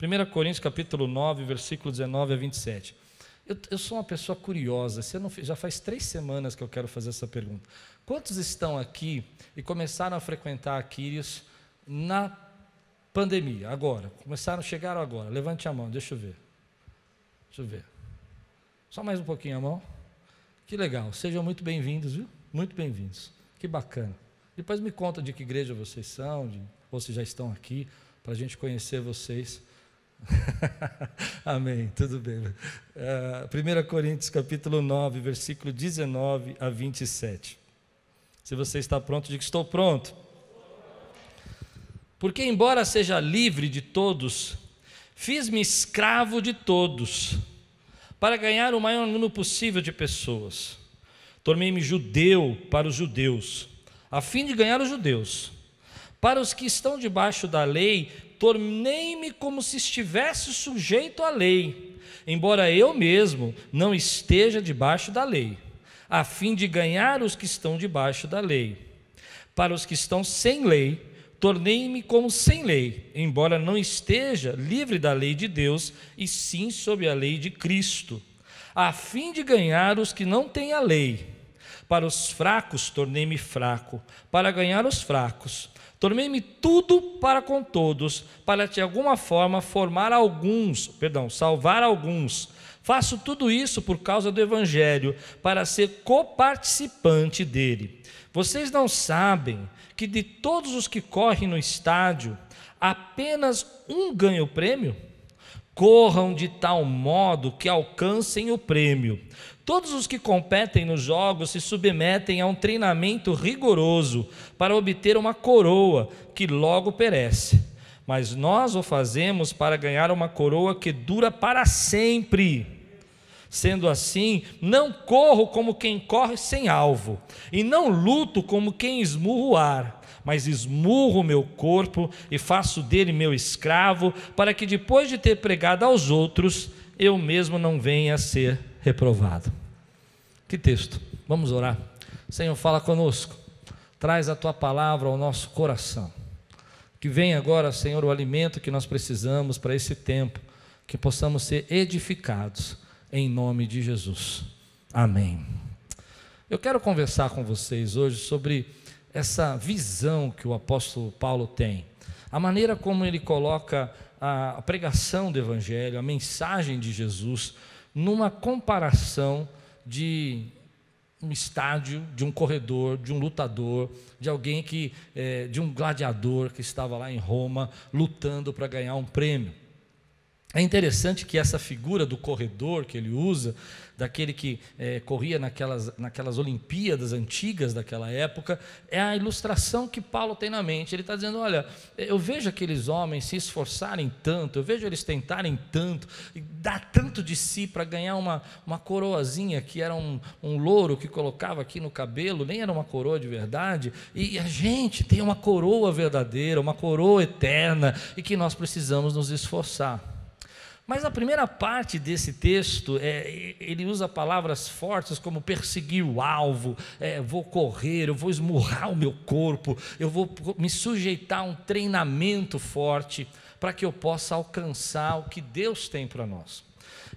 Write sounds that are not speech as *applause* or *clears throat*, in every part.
1 Coríntios capítulo 9, versículo 19 a 27. Eu, eu sou uma pessoa curiosa, não, já faz três semanas que eu quero fazer essa pergunta. Quantos estão aqui e começaram a frequentar a Quírios na pandemia, agora? Começaram, chegaram agora. Levante a mão, deixa eu ver. Deixa eu ver. Só mais um pouquinho a mão. Que legal, sejam muito bem-vindos, viu? Muito bem-vindos. Que bacana. Depois me conta de que igreja vocês são, de, ou se já estão aqui, para a gente conhecer vocês. *laughs* Amém, tudo bem. Uh, é, 1 Coríntios capítulo 9, versículo 19 a 27. Se você está pronto, diga: Estou pronto. Porque, embora seja livre de todos, fiz-me escravo de todos, para ganhar o maior número possível de pessoas. Tornei-me judeu para os judeus, a fim de ganhar os judeus. Para os que estão debaixo da lei, tornei-me como se estivesse sujeito à lei, embora eu mesmo não esteja debaixo da lei, a fim de ganhar os que estão debaixo da lei. Para os que estão sem lei, tornei-me como sem lei, embora não esteja livre da lei de Deus, e sim sob a lei de Cristo, a fim de ganhar os que não têm a lei. Para os fracos tornei-me fraco, para ganhar os fracos. Tornei-me tudo para com todos, para de alguma forma formar alguns, perdão, salvar alguns. Faço tudo isso por causa do Evangelho, para ser coparticipante dele. Vocês não sabem que de todos os que correm no estádio, apenas um ganha o prêmio? Corram de tal modo que alcancem o prêmio. Todos os que competem nos jogos se submetem a um treinamento rigoroso para obter uma coroa que logo perece. Mas nós o fazemos para ganhar uma coroa que dura para sempre. Sendo assim, não corro como quem corre sem alvo, e não luto como quem esmurra o ar, mas esmurro meu corpo e faço dele meu escravo, para que depois de ter pregado aos outros, eu mesmo não venha a ser reprovado. Que texto? Vamos orar. Senhor, fala conosco. Traz a tua palavra ao nosso coração. Que venha agora, Senhor, o alimento que nós precisamos para esse tempo, que possamos ser edificados em nome de Jesus. Amém. Eu quero conversar com vocês hoje sobre essa visão que o apóstolo Paulo tem, a maneira como ele coloca a pregação do Evangelho, a mensagem de Jesus, numa comparação de um estádio, de um corredor, de um lutador, de alguém que, é, de um gladiador que estava lá em Roma lutando para ganhar um prêmio. É interessante que essa figura do corredor que ele usa, daquele que é, corria naquelas, naquelas Olimpíadas antigas daquela época, é a ilustração que Paulo tem na mente. Ele está dizendo: olha, eu vejo aqueles homens se esforçarem tanto, eu vejo eles tentarem tanto, dar tanto de si para ganhar uma, uma coroazinha que era um, um louro que colocava aqui no cabelo, nem era uma coroa de verdade, e a gente tem uma coroa verdadeira, uma coroa eterna, e que nós precisamos nos esforçar. Mas a primeira parte desse texto, é, ele usa palavras fortes como perseguir o alvo, é, vou correr, eu vou esmurrar o meu corpo, eu vou me sujeitar a um treinamento forte para que eu possa alcançar o que Deus tem para nós.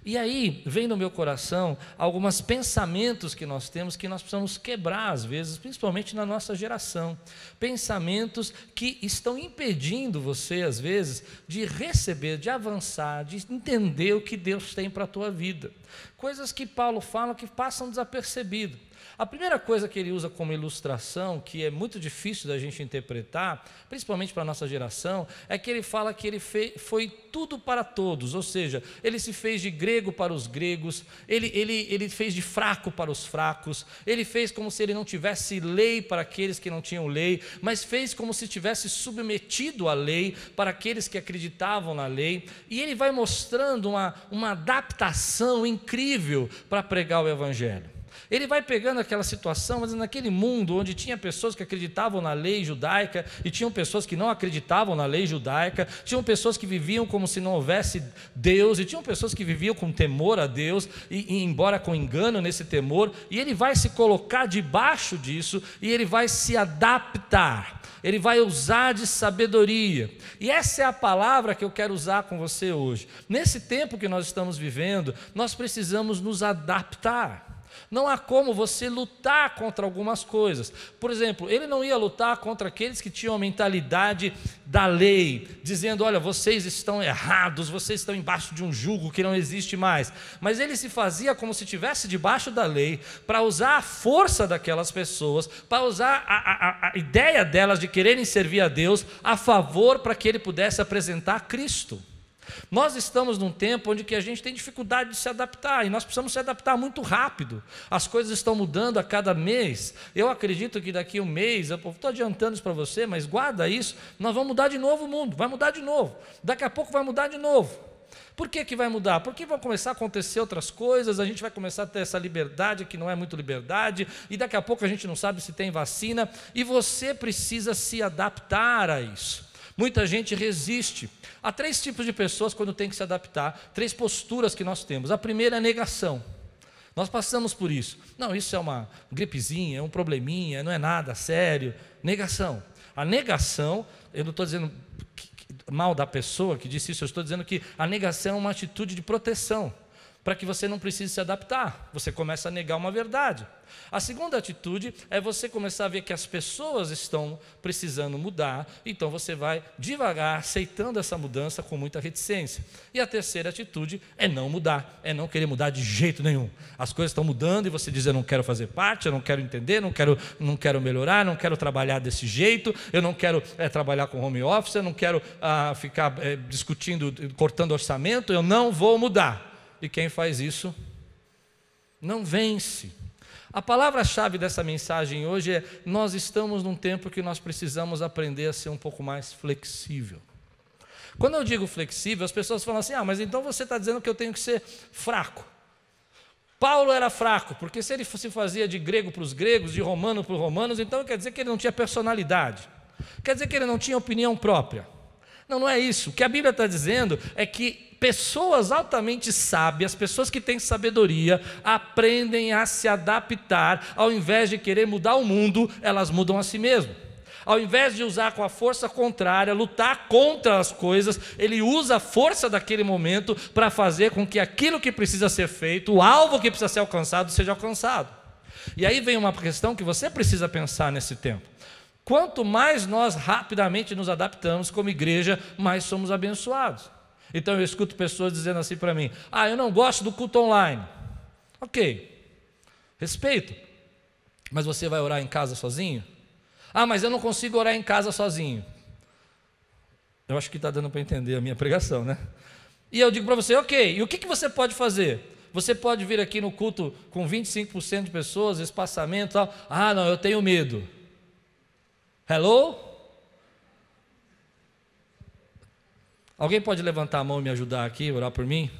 E aí vem no meu coração alguns pensamentos que nós temos que nós precisamos quebrar às vezes, principalmente na nossa geração. Pensamentos que estão impedindo você às vezes de receber, de avançar, de entender o que Deus tem para a tua vida. Coisas que Paulo fala que passam desapercebido. A primeira coisa que ele usa como ilustração, que é muito difícil da gente interpretar, principalmente para a nossa geração, é que ele fala que ele foi tudo para todos, ou seja, ele se fez de grego para os gregos, ele, ele, ele fez de fraco para os fracos, ele fez como se ele não tivesse lei para aqueles que não tinham lei, mas fez como se tivesse submetido à lei para aqueles que acreditavam na lei, e ele vai mostrando uma, uma adaptação incrível para pregar o Evangelho. Ele vai pegando aquela situação, mas naquele mundo onde tinha pessoas que acreditavam na lei judaica e tinham pessoas que não acreditavam na lei judaica, tinham pessoas que viviam como se não houvesse Deus e tinham pessoas que viviam com temor a Deus e, e embora com engano nesse temor, e ele vai se colocar debaixo disso e ele vai se adaptar. Ele vai usar de sabedoria. E essa é a palavra que eu quero usar com você hoje. Nesse tempo que nós estamos vivendo, nós precisamos nos adaptar. Não há como você lutar contra algumas coisas. Por exemplo, ele não ia lutar contra aqueles que tinham a mentalidade da lei, dizendo: olha, vocês estão errados, vocês estão embaixo de um jugo que não existe mais. Mas ele se fazia como se estivesse debaixo da lei, para usar a força daquelas pessoas, para usar a, a, a ideia delas de quererem servir a Deus a favor para que ele pudesse apresentar Cristo. Nós estamos num tempo onde que a gente tem dificuldade de se adaptar e nós precisamos se adaptar muito rápido. As coisas estão mudando a cada mês. Eu acredito que daqui a um mês, eu estou adiantando isso para você, mas guarda isso, nós vamos mudar de novo o mundo, vai mudar de novo. Daqui a pouco vai mudar de novo. Por que, que vai mudar? Porque vão começar a acontecer outras coisas, a gente vai começar a ter essa liberdade que não é muito liberdade, e daqui a pouco a gente não sabe se tem vacina, e você precisa se adaptar a isso. Muita gente resiste. Há três tipos de pessoas quando tem que se adaptar, três posturas que nós temos. A primeira é a negação. Nós passamos por isso. Não, isso é uma gripezinha, é um probleminha, não é nada sério. Negação. A negação, eu não estou dizendo mal da pessoa que disse isso, eu estou dizendo que a negação é uma atitude de proteção para que você não precise se adaptar. Você começa a negar uma verdade. A segunda atitude é você começar a ver que as pessoas estão precisando mudar, então você vai devagar aceitando essa mudança com muita reticência. E a terceira atitude é não mudar, é não querer mudar de jeito nenhum. As coisas estão mudando e você diz: Eu não quero fazer parte, eu não quero entender, não quero, não quero melhorar, não quero trabalhar desse jeito, eu não quero é, trabalhar com home office, eu não quero ah, ficar é, discutindo, cortando orçamento, eu não vou mudar e quem faz isso não vence. A palavra-chave dessa mensagem hoje é: nós estamos num tempo que nós precisamos aprender a ser um pouco mais flexível. Quando eu digo flexível, as pessoas falam assim: ah, mas então você está dizendo que eu tenho que ser fraco. Paulo era fraco, porque se ele se fazia de grego para os gregos, de romano para os romanos, então quer dizer que ele não tinha personalidade, quer dizer que ele não tinha opinião própria. Não, não é isso. O que a Bíblia está dizendo é que pessoas altamente sábias, pessoas que têm sabedoria, aprendem a se adaptar, ao invés de querer mudar o mundo, elas mudam a si mesmas. Ao invés de usar com a força contrária, lutar contra as coisas, ele usa a força daquele momento para fazer com que aquilo que precisa ser feito, o alvo que precisa ser alcançado, seja alcançado. E aí vem uma questão que você precisa pensar nesse tempo. Quanto mais nós rapidamente nos adaptamos como igreja, mais somos abençoados. Então eu escuto pessoas dizendo assim para mim: Ah, eu não gosto do culto online. Ok, respeito. Mas você vai orar em casa sozinho? Ah, mas eu não consigo orar em casa sozinho. Eu acho que está dando para entender a minha pregação, né? E eu digo para você: Ok, e o que, que você pode fazer? Você pode vir aqui no culto com 25% de pessoas, espaçamento e tal. Ah, não, eu tenho medo. Hello? Alguém pode levantar a mão e me ajudar aqui, orar por mim?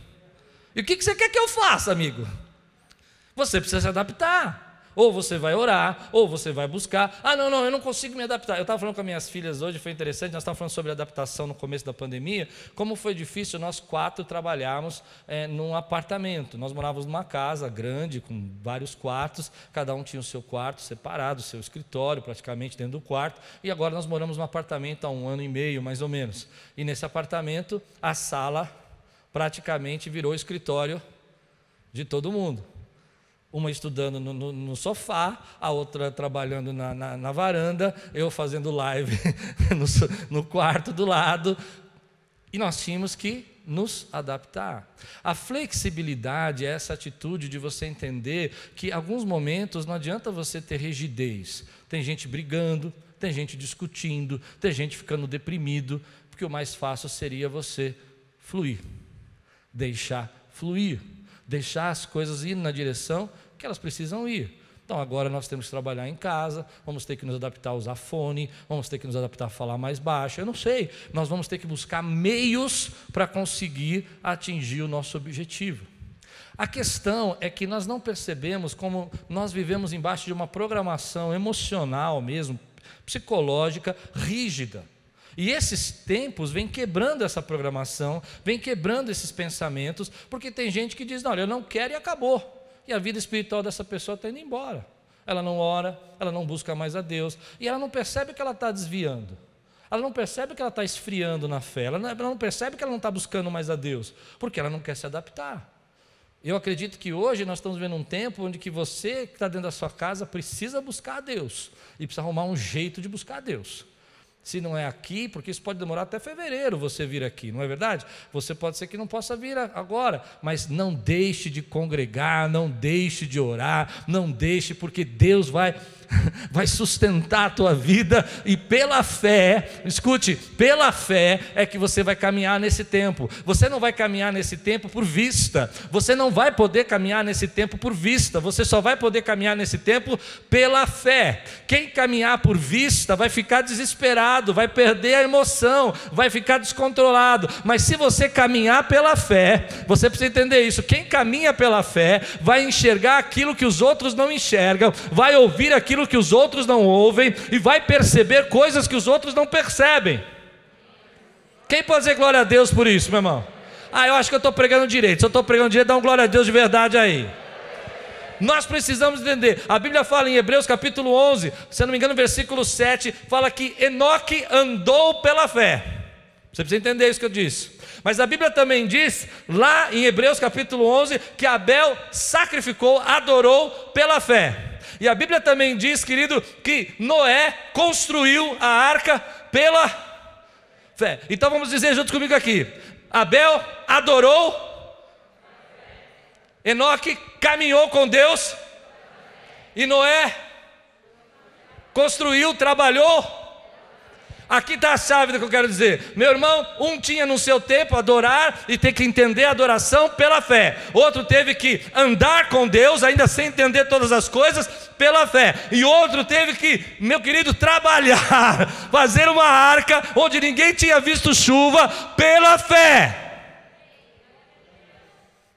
E o que você quer que eu faça, amigo? Você precisa se adaptar. Ou você vai orar, ou você vai buscar. Ah, não, não, eu não consigo me adaptar. Eu estava falando com as minhas filhas hoje, foi interessante, nós estávamos falando sobre adaptação no começo da pandemia. Como foi difícil nós quatro trabalharmos é, num apartamento. Nós morávamos numa casa grande, com vários quartos, cada um tinha o seu quarto separado, o seu escritório praticamente dentro do quarto. E agora nós moramos num apartamento há um ano e meio, mais ou menos. E nesse apartamento, a sala praticamente virou escritório de todo mundo. Uma estudando no, no, no, sofá, a outra trabalhando na, na, na varanda, eu fazendo live *laughs* no, no quarto do lado. E nós tínhamos que nos adaptar. A flexibilidade é essa atitude de você entender que alguns momentos não adianta você ter rigidez. Tem gente brigando, tem gente discutindo, tem gente ficando deprimido, porque o mais fácil seria você fluir, deixar fluir deixar as coisas ir na direção que elas precisam ir. Então agora nós temos que trabalhar em casa, vamos ter que nos adaptar a usar fone, vamos ter que nos adaptar a falar mais baixo. Eu não sei, nós vamos ter que buscar meios para conseguir atingir o nosso objetivo. A questão é que nós não percebemos como nós vivemos embaixo de uma programação emocional mesmo, psicológica, rígida. E esses tempos vêm quebrando essa programação, vêm quebrando esses pensamentos, porque tem gente que diz: não, eu não quero e acabou. E a vida espiritual dessa pessoa está indo embora. Ela não ora, ela não busca mais a Deus, e ela não percebe que ela está desviando. Ela não percebe que ela está esfriando na fé, ela não, ela não percebe que ela não está buscando mais a Deus, porque ela não quer se adaptar. Eu acredito que hoje nós estamos vendo um tempo onde que você que está dentro da sua casa precisa buscar a Deus e precisa arrumar um jeito de buscar a Deus. Se não é aqui, porque isso pode demorar até fevereiro você vir aqui, não é verdade? Você pode ser que não possa vir agora, mas não deixe de congregar, não deixe de orar, não deixe, porque Deus vai *laughs* vai sustentar a tua vida e pela fé, escute, pela fé é que você vai caminhar nesse tempo. Você não vai caminhar nesse tempo por vista. Você não vai poder caminhar nesse tempo por vista. Você só vai poder caminhar nesse tempo pela fé. Quem caminhar por vista vai ficar desesperado, vai perder a emoção, vai ficar descontrolado. Mas se você caminhar pela fé, você precisa entender isso. Quem caminha pela fé vai enxergar aquilo que os outros não enxergam, vai ouvir aquilo que os outros não ouvem e vai perceber coisas que os outros não percebem. Quem pode dizer glória a Deus por isso, meu irmão? Ah, eu acho que eu estou pregando direito. Se eu estou pregando direito, dá um glória a Deus de verdade aí. Nós precisamos entender. A Bíblia fala em Hebreus capítulo 11, se não me engano, versículo 7, fala que Enoque andou pela fé. Você precisa entender isso que eu disse. Mas a Bíblia também diz, lá em Hebreus capítulo 11, que Abel sacrificou, adorou pela fé. E a Bíblia também diz, querido, que Noé construiu a arca pela fé. Então vamos dizer junto comigo aqui: Abel adorou, Enoque caminhou com Deus, e Noé construiu, trabalhou Aqui está a chave do que eu quero dizer. Meu irmão, um tinha no seu tempo adorar e ter que entender a adoração pela fé. Outro teve que andar com Deus, ainda sem entender todas as coisas, pela fé. E outro teve que, meu querido, trabalhar, *laughs* fazer uma arca onde ninguém tinha visto chuva, pela fé.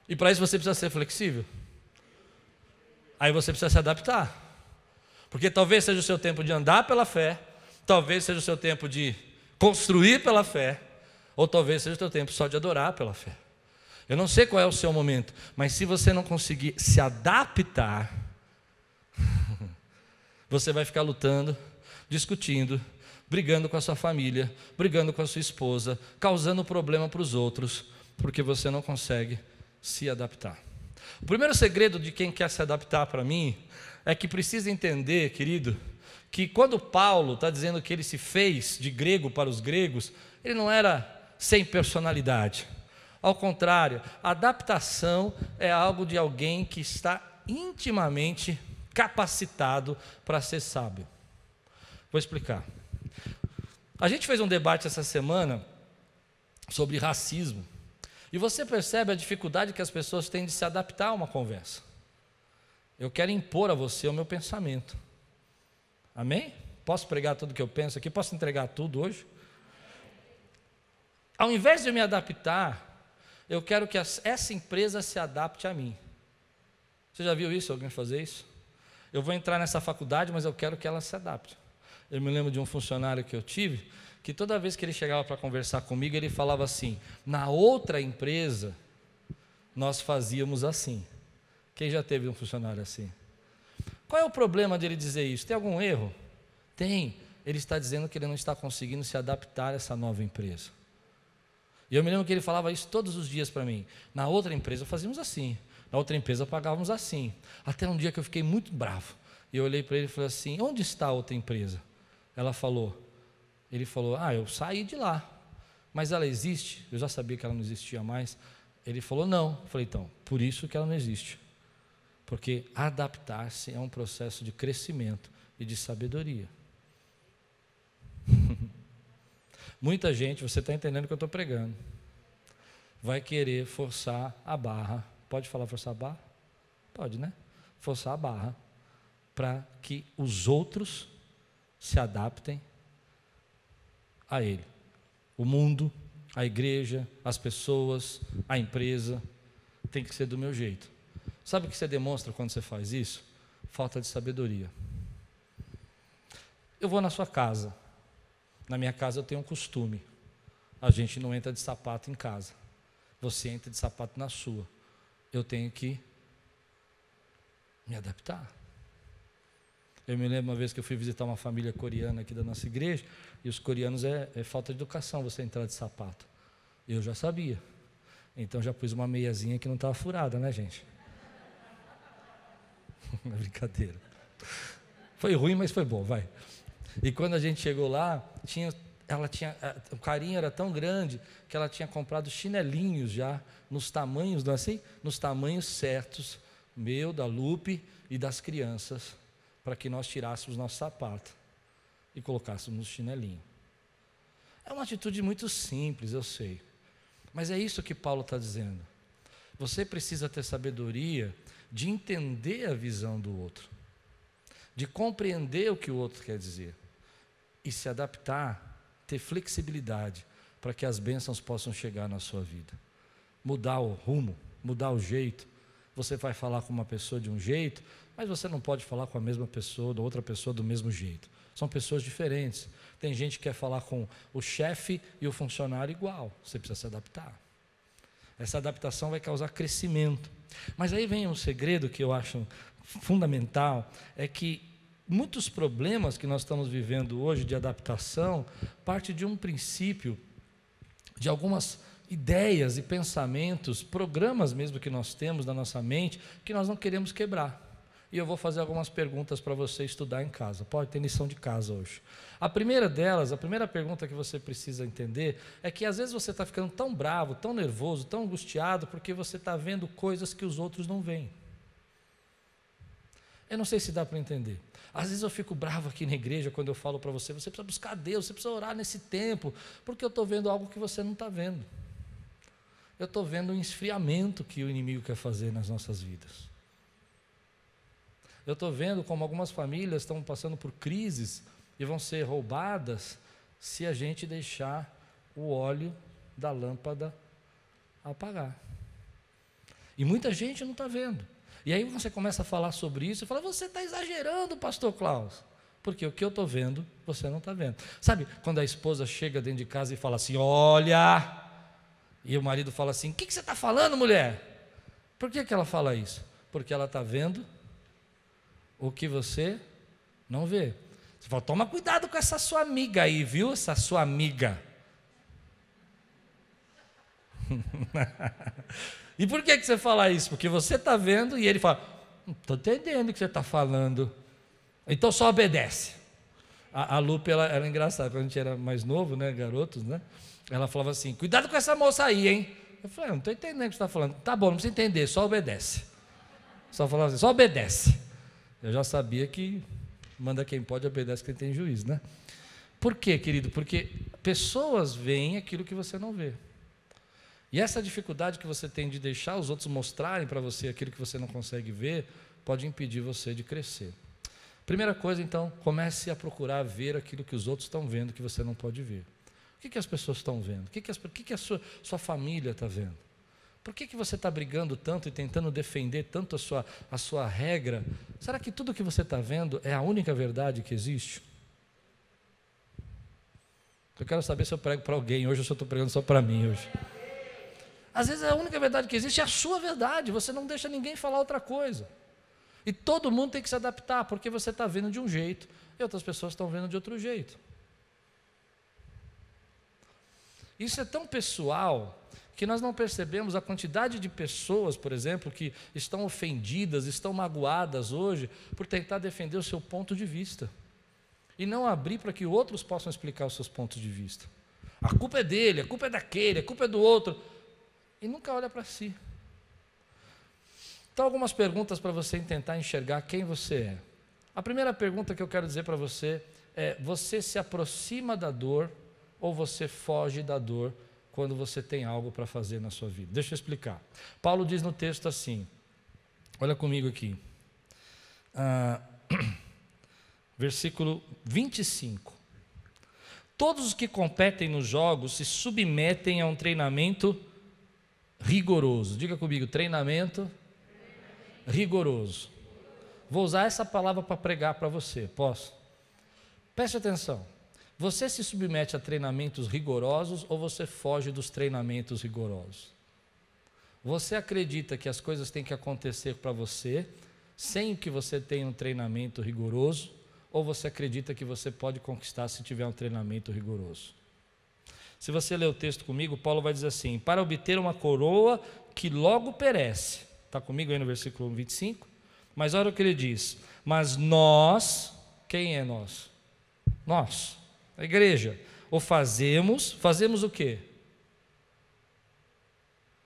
E para isso você precisa ser flexível. Aí você precisa se adaptar. Porque talvez seja o seu tempo de andar pela fé Talvez seja o seu tempo de construir pela fé, ou talvez seja o seu tempo só de adorar pela fé. Eu não sei qual é o seu momento, mas se você não conseguir se adaptar, *laughs* você vai ficar lutando, discutindo, brigando com a sua família, brigando com a sua esposa, causando problema para os outros, porque você não consegue se adaptar. O primeiro segredo de quem quer se adaptar para mim é que precisa entender, querido, que quando Paulo está dizendo que ele se fez de grego para os gregos, ele não era sem personalidade. Ao contrário, adaptação é algo de alguém que está intimamente capacitado para ser sábio. Vou explicar. A gente fez um debate essa semana sobre racismo. E você percebe a dificuldade que as pessoas têm de se adaptar a uma conversa. Eu quero impor a você o meu pensamento. Amém? Posso pregar tudo o que eu penso aqui? Posso entregar tudo hoje? Ao invés de me adaptar, eu quero que essa empresa se adapte a mim. Você já viu isso? Alguém fazer isso? Eu vou entrar nessa faculdade, mas eu quero que ela se adapte. Eu me lembro de um funcionário que eu tive, que toda vez que ele chegava para conversar comigo, ele falava assim: na outra empresa, nós fazíamos assim. Quem já teve um funcionário assim? Qual é o problema dele dizer isso? Tem algum erro? Tem. Ele está dizendo que ele não está conseguindo se adaptar a essa nova empresa. E eu me lembro que ele falava isso todos os dias para mim. Na outra empresa fazíamos assim. Na outra empresa pagávamos assim. Até um dia que eu fiquei muito bravo. E eu olhei para ele e falei assim: onde está a outra empresa? Ela falou. Ele falou: ah, eu saí de lá. Mas ela existe? Eu já sabia que ela não existia mais. Ele falou: não. Eu falei: então, por isso que ela não existe. Porque adaptar-se é um processo de crescimento e de sabedoria. *laughs* Muita gente, você está entendendo o que eu estou pregando, vai querer forçar a barra. Pode falar forçar a barra? Pode, né? Forçar a barra para que os outros se adaptem a ele. O mundo, a igreja, as pessoas, a empresa, tem que ser do meu jeito. Sabe o que você demonstra quando você faz isso? Falta de sabedoria. Eu vou na sua casa. Na minha casa eu tenho um costume. A gente não entra de sapato em casa. Você entra de sapato na sua. Eu tenho que me adaptar. Eu me lembro uma vez que eu fui visitar uma família coreana aqui da nossa igreja, e os coreanos é, é falta de educação você entrar de sapato. Eu já sabia. Então já pus uma meiazinha que não estava furada, né, gente? *laughs* É brincadeira. Foi ruim, mas foi bom, vai. E quando a gente chegou lá, tinha, ela tinha, o carinho era tão grande que ela tinha comprado chinelinhos já nos tamanhos, não é assim? Nos tamanhos certos, meu, da Lupe e das crianças, para que nós tirássemos nosso sapato e colocássemos chinelinho. É uma atitude muito simples, eu sei. Mas é isso que Paulo está dizendo. Você precisa ter sabedoria de entender a visão do outro, de compreender o que o outro quer dizer e se adaptar, ter flexibilidade para que as bênçãos possam chegar na sua vida. Mudar o rumo, mudar o jeito. Você vai falar com uma pessoa de um jeito, mas você não pode falar com a mesma pessoa, da outra pessoa do mesmo jeito. São pessoas diferentes. Tem gente que quer falar com o chefe e o funcionário igual. Você precisa se adaptar. Essa adaptação vai causar crescimento. Mas aí vem um segredo que eu acho fundamental: é que muitos problemas que nós estamos vivendo hoje de adaptação parte de um princípio, de algumas ideias e pensamentos, programas mesmo que nós temos na nossa mente, que nós não queremos quebrar e eu vou fazer algumas perguntas para você estudar em casa. Pode ter lição de casa hoje. A primeira delas, a primeira pergunta que você precisa entender é que às vezes você está ficando tão bravo, tão nervoso, tão angustiado, porque você está vendo coisas que os outros não veem. Eu não sei se dá para entender. Às vezes eu fico bravo aqui na igreja quando eu falo para você: você precisa buscar Deus, você precisa orar nesse tempo, porque eu estou vendo algo que você não está vendo. Eu estou vendo o esfriamento que o inimigo quer fazer nas nossas vidas. Eu estou vendo como algumas famílias estão passando por crises e vão ser roubadas se a gente deixar o óleo da lâmpada apagar. E muita gente não está vendo. E aí você começa a falar sobre isso e fala: Você está exagerando, Pastor Klaus. Porque o que eu estou vendo, você não está vendo. Sabe quando a esposa chega dentro de casa e fala assim: Olha. E o marido fala assim: O que, que você está falando, mulher? Por que, que ela fala isso? Porque ela está vendo o que você não vê. Você fala, toma cuidado com essa sua amiga aí, viu? Essa sua amiga. *laughs* e por que, que você fala isso? Porque você está vendo e ele fala, estou entendendo o que você está falando. Então só obedece. A, a Lupe, ela, ela é engraçada, quando a gente era mais novo, né, garotos, né? Ela falava assim, cuidado com essa moça aí, hein? Eu falei, não estou entendendo o que você está falando. Tá bom, não precisa entender, só obedece. Só falava assim, só obedece. Eu já sabia que manda quem pode, obedece quem tem juízo, né? Por quê, querido? Porque pessoas veem aquilo que você não vê. E essa dificuldade que você tem de deixar os outros mostrarem para você aquilo que você não consegue ver, pode impedir você de crescer. Primeira coisa, então, comece a procurar ver aquilo que os outros estão vendo que você não pode ver. O que, que as pessoas estão vendo? O que, que, as, o que, que a sua, sua família está vendo? Por que, que você está brigando tanto e tentando defender tanto a sua, a sua regra? Será que tudo que você está vendo é a única verdade que existe? Eu quero saber se eu prego para alguém hoje ou se eu estou pregando só para mim hoje. Às vezes a única verdade que existe é a sua verdade, você não deixa ninguém falar outra coisa. E todo mundo tem que se adaptar, porque você está vendo de um jeito e outras pessoas estão vendo de outro jeito. Isso é tão pessoal que nós não percebemos a quantidade de pessoas, por exemplo, que estão ofendidas, estão magoadas hoje por tentar defender o seu ponto de vista e não abrir para que outros possam explicar os seus pontos de vista. A culpa é dele, a culpa é daquele, a culpa é do outro, e nunca olha para si. Então, algumas perguntas para você tentar enxergar quem você é. A primeira pergunta que eu quero dizer para você é: você se aproxima da dor ou você foge da dor quando você tem algo para fazer na sua vida. Deixa eu explicar. Paulo diz no texto assim: olha comigo aqui, ah, *clears throat* versículo 25. Todos os que competem nos jogos se submetem a um treinamento rigoroso. Diga comigo, treinamento rigoroso. Vou usar essa palavra para pregar para você, posso? Preste atenção. Você se submete a treinamentos rigorosos ou você foge dos treinamentos rigorosos? Você acredita que as coisas têm que acontecer para você sem que você tenha um treinamento rigoroso? Ou você acredita que você pode conquistar se tiver um treinamento rigoroso? Se você ler o texto comigo, Paulo vai dizer assim: para obter uma coroa que logo perece. Está comigo aí no versículo 25? Mas olha o que ele diz: Mas nós, quem é nós? Nós, a igreja, o fazemos, fazemos o quê?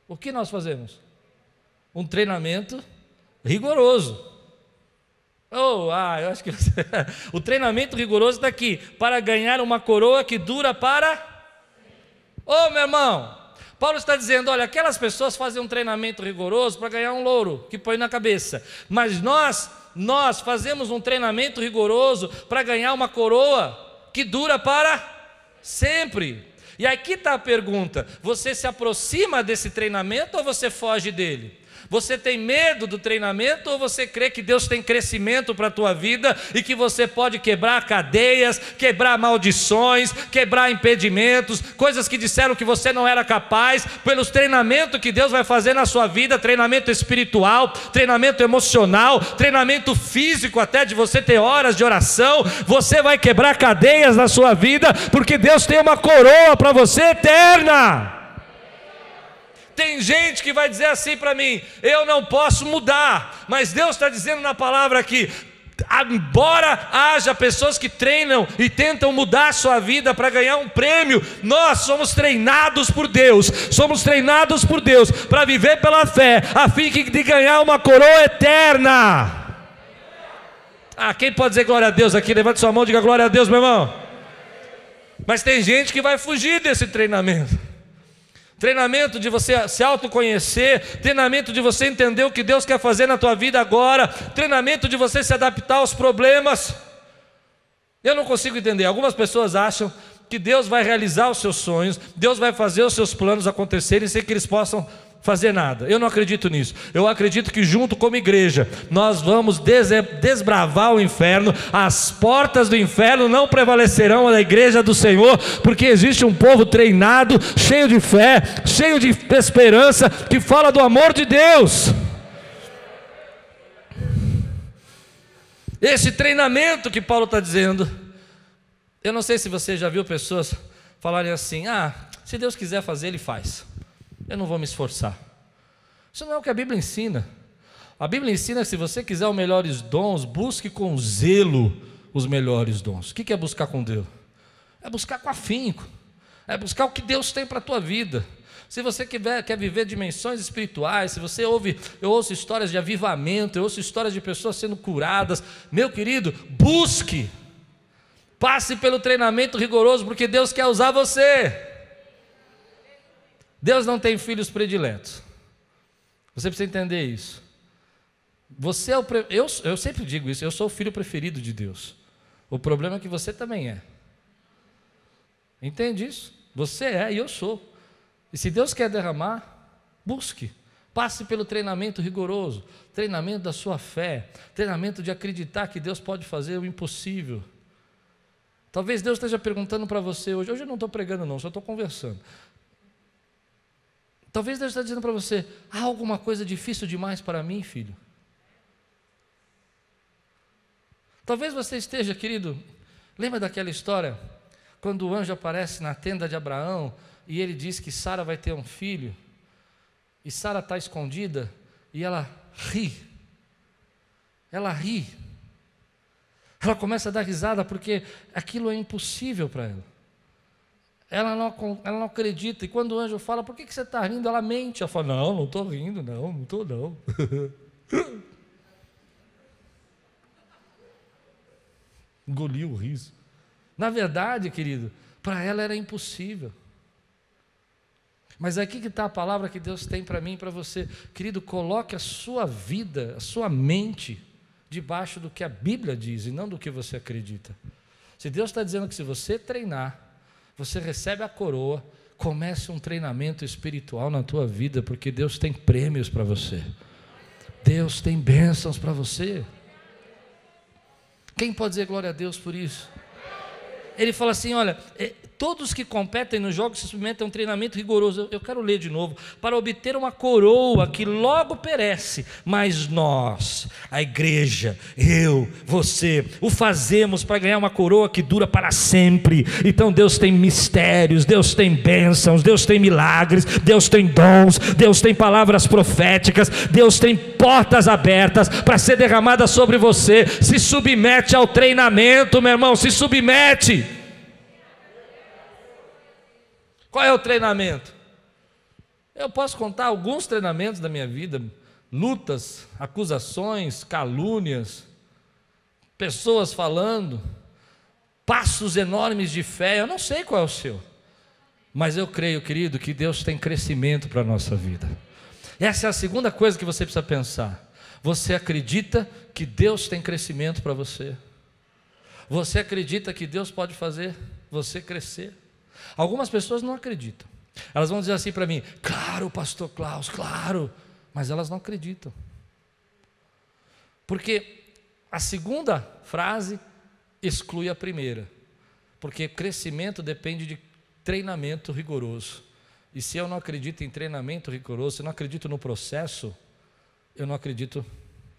O que nós fazemos? Um treinamento rigoroso. Oh, ah, eu acho que *laughs* o treinamento rigoroso está aqui para ganhar uma coroa que dura para oh, meu irmão, Paulo está dizendo: olha, aquelas pessoas fazem um treinamento rigoroso para ganhar um louro que põe na cabeça, mas nós, nós fazemos um treinamento rigoroso para ganhar uma coroa que dura para sempre. E aqui está a pergunta: você se aproxima desse treinamento ou você foge dele? Você tem medo do treinamento ou você crê que Deus tem crescimento para a tua vida e que você pode quebrar cadeias, quebrar maldições, quebrar impedimentos, coisas que disseram que você não era capaz, pelos treinamentos que Deus vai fazer na sua vida, treinamento espiritual, treinamento emocional, treinamento físico até de você ter horas de oração, você vai quebrar cadeias na sua vida, porque Deus tem uma coroa para você eterna. Tem gente que vai dizer assim para mim: eu não posso mudar, mas Deus está dizendo na palavra aqui: embora haja pessoas que treinam e tentam mudar a sua vida para ganhar um prêmio, nós somos treinados por Deus, somos treinados por Deus para viver pela fé, a fim de ganhar uma coroa eterna. Ah, quem pode dizer glória a Deus aqui? Levante sua mão e diga glória a Deus, meu irmão. Mas tem gente que vai fugir desse treinamento treinamento de você se autoconhecer, treinamento de você entender o que Deus quer fazer na tua vida agora, treinamento de você se adaptar aos problemas. Eu não consigo entender. Algumas pessoas acham que Deus vai realizar os seus sonhos, Deus vai fazer os seus planos acontecerem sem que eles possam fazer nada. Eu não acredito nisso. Eu acredito que junto como igreja nós vamos desbravar o inferno. As portas do inferno não prevalecerão na igreja do Senhor, porque existe um povo treinado, cheio de fé, cheio de esperança, que fala do amor de Deus. Esse treinamento que Paulo está dizendo, eu não sei se você já viu pessoas falarem assim: ah, se Deus quiser fazer, Ele faz eu não vou me esforçar. Isso não é o que a Bíblia ensina. A Bíblia ensina que se você quiser os melhores dons, busque com zelo os melhores dons. O que é buscar com Deus? É buscar com afinco. É buscar o que Deus tem para a tua vida. Se você quer, quer viver dimensões espirituais, se você ouve, eu ouço histórias de avivamento, eu ouço histórias de pessoas sendo curadas, meu querido, busque. Passe pelo treinamento rigoroso, porque Deus quer usar você. Deus não tem filhos prediletos. Você precisa entender isso. Você é o pre... eu, eu sempre digo isso, eu sou o filho preferido de Deus. O problema é que você também é. Entende isso? Você é e eu sou. E se Deus quer derramar, busque. Passe pelo treinamento rigoroso, treinamento da sua fé, treinamento de acreditar que Deus pode fazer o impossível. Talvez Deus esteja perguntando para você hoje, hoje eu não estou pregando não, só estou conversando. Talvez Deus está dizendo para você: há alguma coisa difícil demais para mim, filho? Talvez você esteja, querido, lembra daquela história? Quando o anjo aparece na tenda de Abraão e ele diz que Sara vai ter um filho, e Sara está escondida e ela ri. Ela ri. Ela começa a dar risada porque aquilo é impossível para ela. Ela não, ela não acredita. E quando o anjo fala, por que, que você está rindo? Ela mente. Ela fala, não, não estou rindo, não, não estou não. *laughs* Engoliu o riso. Na verdade, querido, para ela era impossível. Mas aqui que está a palavra que Deus tem para mim e para você. Querido, coloque a sua vida, a sua mente, debaixo do que a Bíblia diz e não do que você acredita. Se Deus está dizendo que se você treinar, você recebe a coroa, comece um treinamento espiritual na tua vida, porque Deus tem prêmios para você. Deus tem bênçãos para você. Quem pode dizer glória a Deus por isso? Ele fala assim: olha, é, Todos que competem nos jogos se submetem a um treinamento rigoroso. Eu quero ler de novo. Para obter uma coroa que logo perece, mas nós, a igreja, eu, você, o fazemos para ganhar uma coroa que dura para sempre. Então Deus tem mistérios, Deus tem bênçãos, Deus tem milagres, Deus tem dons, Deus tem palavras proféticas, Deus tem portas abertas para ser derramada sobre você. Se submete ao treinamento, meu irmão, se submete. Qual é o treinamento? Eu posso contar alguns treinamentos da minha vida: lutas, acusações, calúnias, pessoas falando, passos enormes de fé. Eu não sei qual é o seu, mas eu creio, querido, que Deus tem crescimento para a nossa vida. Essa é a segunda coisa que você precisa pensar. Você acredita que Deus tem crescimento para você? Você acredita que Deus pode fazer você crescer? Algumas pessoas não acreditam. Elas vão dizer assim para mim: claro, pastor Klaus, claro. Mas elas não acreditam. Porque a segunda frase exclui a primeira. Porque crescimento depende de treinamento rigoroso. E se eu não acredito em treinamento rigoroso, se eu não acredito no processo, eu não acredito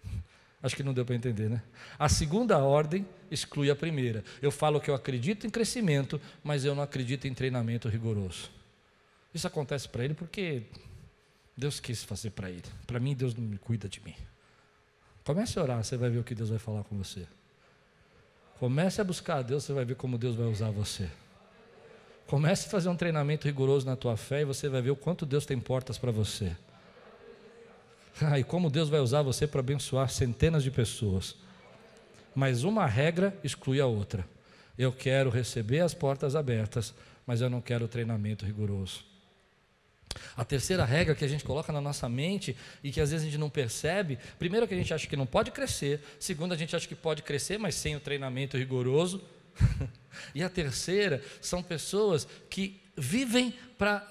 *laughs* Acho que não deu para entender, né? A segunda ordem exclui a primeira. Eu falo que eu acredito em crescimento, mas eu não acredito em treinamento rigoroso. Isso acontece para ele porque Deus quis fazer para ele. Para mim, Deus não me cuida de mim. Comece a orar, você vai ver o que Deus vai falar com você. Comece a buscar a Deus, você vai ver como Deus vai usar você. Comece a fazer um treinamento rigoroso na tua fé e você vai ver o quanto Deus tem portas para você. *laughs* Ah, e como Deus vai usar você para abençoar centenas de pessoas. Mas uma regra exclui a outra. Eu quero receber as portas abertas, mas eu não quero treinamento rigoroso. A terceira regra que a gente coloca na nossa mente e que às vezes a gente não percebe, primeiro que a gente acha que não pode crescer, segundo a gente acha que pode crescer, mas sem o treinamento rigoroso. *laughs* e a terceira são pessoas que vivem para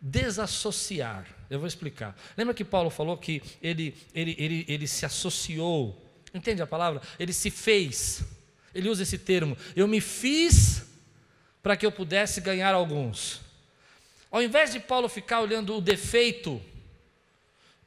desassociar. Eu vou explicar. Lembra que Paulo falou que ele, ele, ele, ele se associou? Entende a palavra? Ele se fez. Ele usa esse termo. Eu me fiz para que eu pudesse ganhar alguns. Ao invés de Paulo ficar olhando o defeito,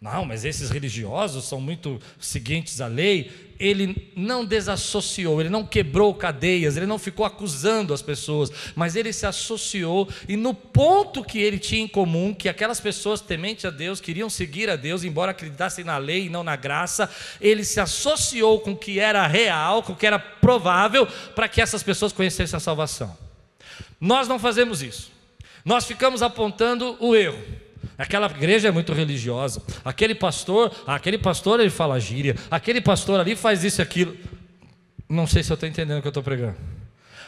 não, mas esses religiosos são muito seguintes à lei, ele não desassociou, ele não quebrou cadeias, ele não ficou acusando as pessoas, mas ele se associou e no ponto que ele tinha em comum, que aquelas pessoas tementes a Deus queriam seguir a Deus, embora acreditassem na lei e não na graça, ele se associou com o que era real, com o que era provável, para que essas pessoas conhecessem a salvação. Nós não fazemos isso, nós ficamos apontando o erro. Aquela igreja é muito religiosa. Aquele pastor, aquele pastor ele fala gíria. Aquele pastor ali faz isso e aquilo. Não sei se eu estou entendendo o que eu estou pregando.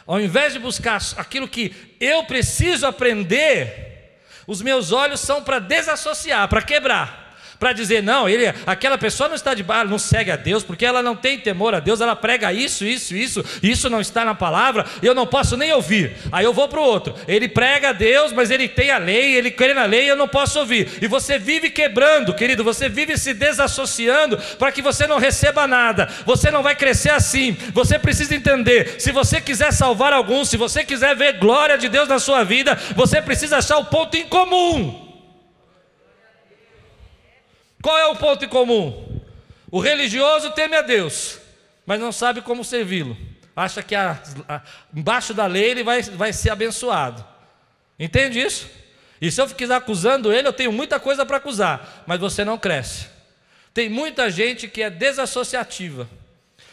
Ao invés de buscar aquilo que eu preciso aprender, os meus olhos são para desassociar, para quebrar para dizer, não, ele, aquela pessoa não está de bar, não segue a Deus, porque ela não tem temor a Deus, ela prega isso, isso, isso, isso não está na palavra, eu não posso nem ouvir. Aí eu vou para o outro, ele prega a Deus, mas ele tem a lei, ele crê na lei, eu não posso ouvir. E você vive quebrando, querido, você vive se desassociando para que você não receba nada, você não vai crescer assim. Você precisa entender, se você quiser salvar alguns, se você quiser ver glória de Deus na sua vida, você precisa achar o ponto em comum. Qual é o ponto em comum? O religioso teme a Deus, mas não sabe como servi-lo. Acha que a, a, embaixo da lei ele vai, vai ser abençoado. Entende isso? E se eu quiser acusando ele, eu tenho muita coisa para acusar, mas você não cresce. Tem muita gente que é desassociativa.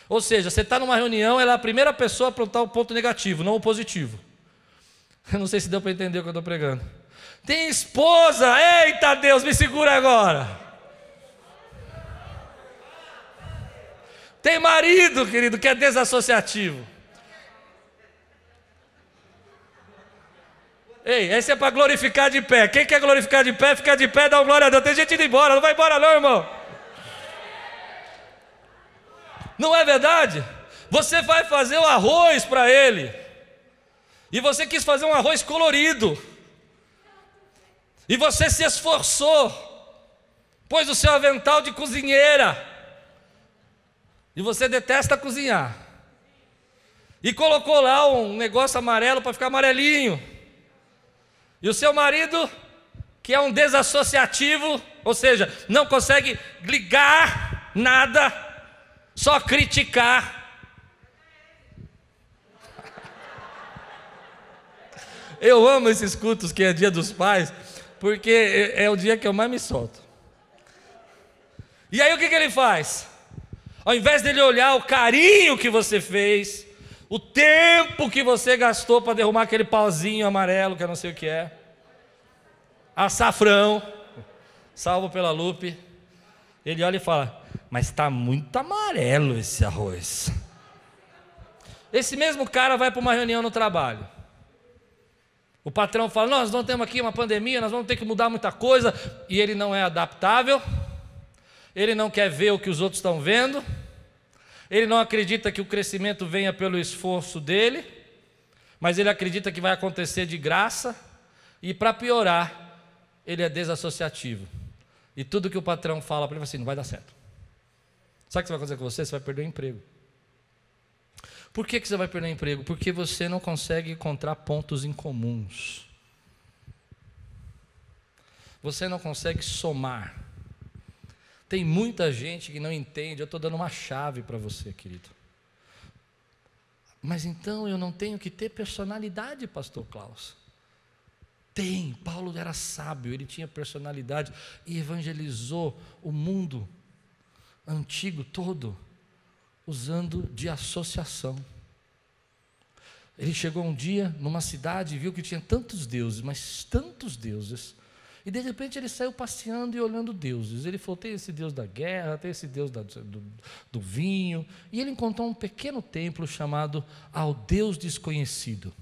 Ou seja, você está numa reunião, ela é a primeira pessoa a apontar o ponto negativo, não o positivo. *laughs* Eu não sei se deu para entender o que eu estou pregando. Tem esposa, eita Deus, me segura agora. Tem marido, querido, que é desassociativo. Ei, esse é para glorificar de pé. Quem quer glorificar de pé, fica de pé, dá glória a Deus. Tem gente indo embora, não vai embora, não, irmão. Não é verdade? Você vai fazer o arroz para ele. E você quis fazer um arroz colorido. E você se esforçou pôs o seu avental de cozinheira, e você detesta cozinhar, e colocou lá um negócio amarelo para ficar amarelinho, e o seu marido, que é um desassociativo, ou seja, não consegue ligar nada, só criticar. *laughs* Eu amo esses cultos que é dia dos pais, porque é, é o dia que eu mais me solto. E aí o que, que ele faz? Ao invés dele olhar o carinho que você fez, o tempo que você gastou para derrubar aquele pauzinho amarelo, que eu não sei o que é, açafrão, salvo pela Lupe, ele olha e fala: Mas está muito amarelo esse arroz. Esse mesmo cara vai para uma reunião no trabalho. O patrão fala: Nós não temos aqui uma pandemia, nós vamos ter que mudar muita coisa. E ele não é adaptável, ele não quer ver o que os outros estão vendo, ele não acredita que o crescimento venha pelo esforço dele, mas ele acredita que vai acontecer de graça, e para piorar, ele é desassociativo. E tudo que o patrão fala para ele, assim, não vai dar certo. Sabe o que vai acontecer com você? Você vai perder o emprego. Por que, que você vai perder o emprego? Porque você não consegue encontrar pontos em comuns. Você não consegue somar. Tem muita gente que não entende. Eu estou dando uma chave para você, querido. Mas então eu não tenho que ter personalidade, Pastor Klaus. Tem, Paulo era sábio, ele tinha personalidade e evangelizou o mundo antigo todo usando de associação. Ele chegou um dia numa cidade e viu que tinha tantos deuses, mas tantos deuses, e de repente ele saiu passeando e olhando deuses. Ele falou: tem esse Deus da guerra, tem esse Deus da, do, do vinho. E ele encontrou um pequeno templo chamado Ao Deus Desconhecido.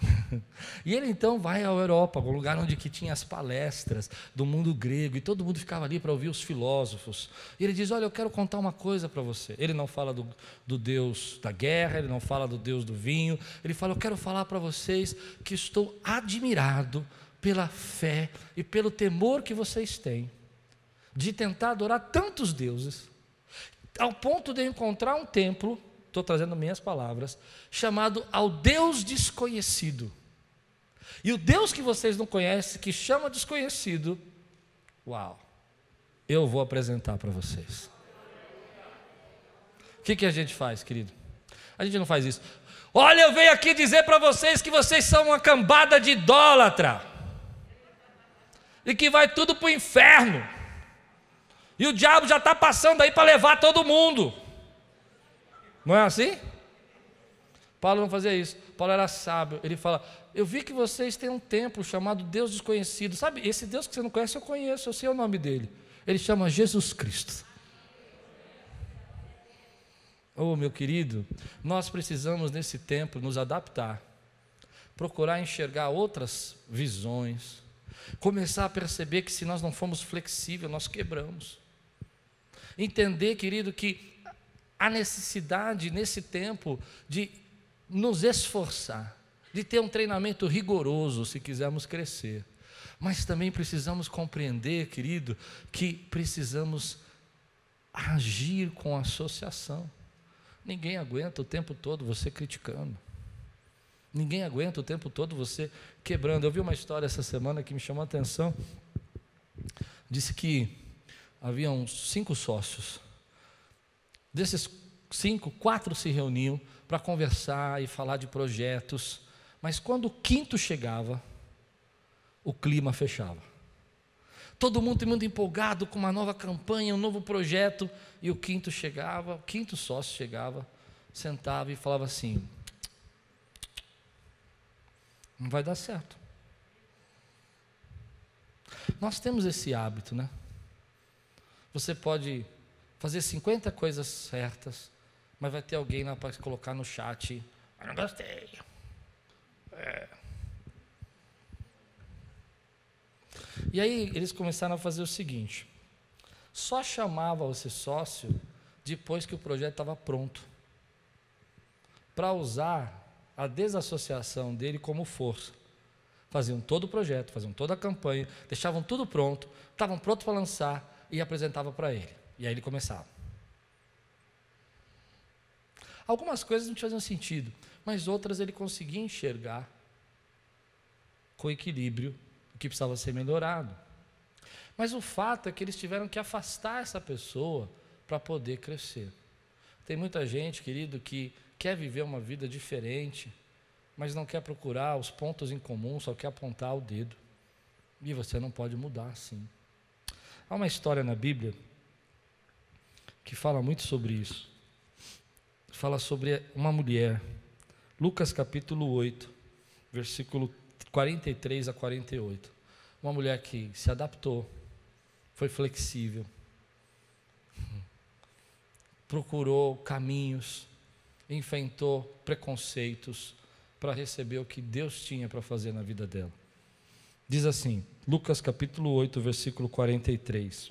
*laughs* e ele então vai à Europa, um lugar onde que tinha as palestras do mundo grego, e todo mundo ficava ali para ouvir os filósofos. E ele diz: Olha, eu quero contar uma coisa para você. Ele não fala do, do Deus da guerra, ele não fala do Deus do vinho, ele fala: Eu quero falar para vocês que estou admirado pela fé e pelo temor que vocês têm de tentar adorar tantos deuses, ao ponto de encontrar um templo, estou trazendo minhas palavras, chamado ao Deus desconhecido. E o Deus que vocês não conhecem, que chama desconhecido, uau, eu vou apresentar para vocês. O que, que a gente faz, querido? A gente não faz isso. Olha, eu venho aqui dizer para vocês que vocês são uma cambada de idólatra e que vai tudo para o inferno. E o diabo já está passando aí para levar todo mundo. Não é assim? Paulo não fazia isso. Paulo era sábio. Ele fala: Eu vi que vocês têm um templo chamado Deus Desconhecido. Sabe, esse Deus que você não conhece, eu conheço, eu sei o nome dele. Ele chama Jesus Cristo. Oh, meu querido, nós precisamos nesse tempo nos adaptar, procurar enxergar outras visões, Começar a perceber que se nós não formos flexíveis, nós quebramos. Entender, querido, que a necessidade nesse tempo de nos esforçar, de ter um treinamento rigoroso se quisermos crescer. Mas também precisamos compreender, querido, que precisamos agir com associação. Ninguém aguenta o tempo todo você criticando. Ninguém aguenta o tempo todo você quebrando. Eu vi uma história essa semana que me chamou a atenção. Disse que havia uns cinco sócios. Desses cinco, quatro se reuniam para conversar e falar de projetos. Mas quando o quinto chegava, o clima fechava. Todo mundo muito empolgado com uma nova campanha, um novo projeto, e o quinto chegava, o quinto sócio chegava, sentava e falava assim: não vai dar certo. Nós temos esse hábito, né? Você pode fazer 50 coisas certas, mas vai ter alguém lá para colocar no chat. Eu não gostei. É. E aí eles começaram a fazer o seguinte: só chamava esse sócio depois que o projeto estava pronto, para usar a desassociação dele como força. faziam todo o projeto, faziam toda a campanha, deixavam tudo pronto, estavam prontos para lançar e apresentavam para ele. E aí ele começava. Algumas coisas não faziam sentido, mas outras ele conseguia enxergar com equilíbrio o que precisava ser melhorado. Mas o fato é que eles tiveram que afastar essa pessoa para poder crescer. Tem muita gente, querido, que quer viver uma vida diferente, mas não quer procurar os pontos em comum, só quer apontar o dedo. E você não pode mudar assim. Há uma história na Bíblia que fala muito sobre isso fala sobre uma mulher. Lucas capítulo 8, versículo 43 a 48. Uma mulher que se adaptou, foi flexível, procurou caminhos, enfrentou preconceitos para receber o que Deus tinha para fazer na vida dela. Diz assim, Lucas capítulo 8, versículo 43.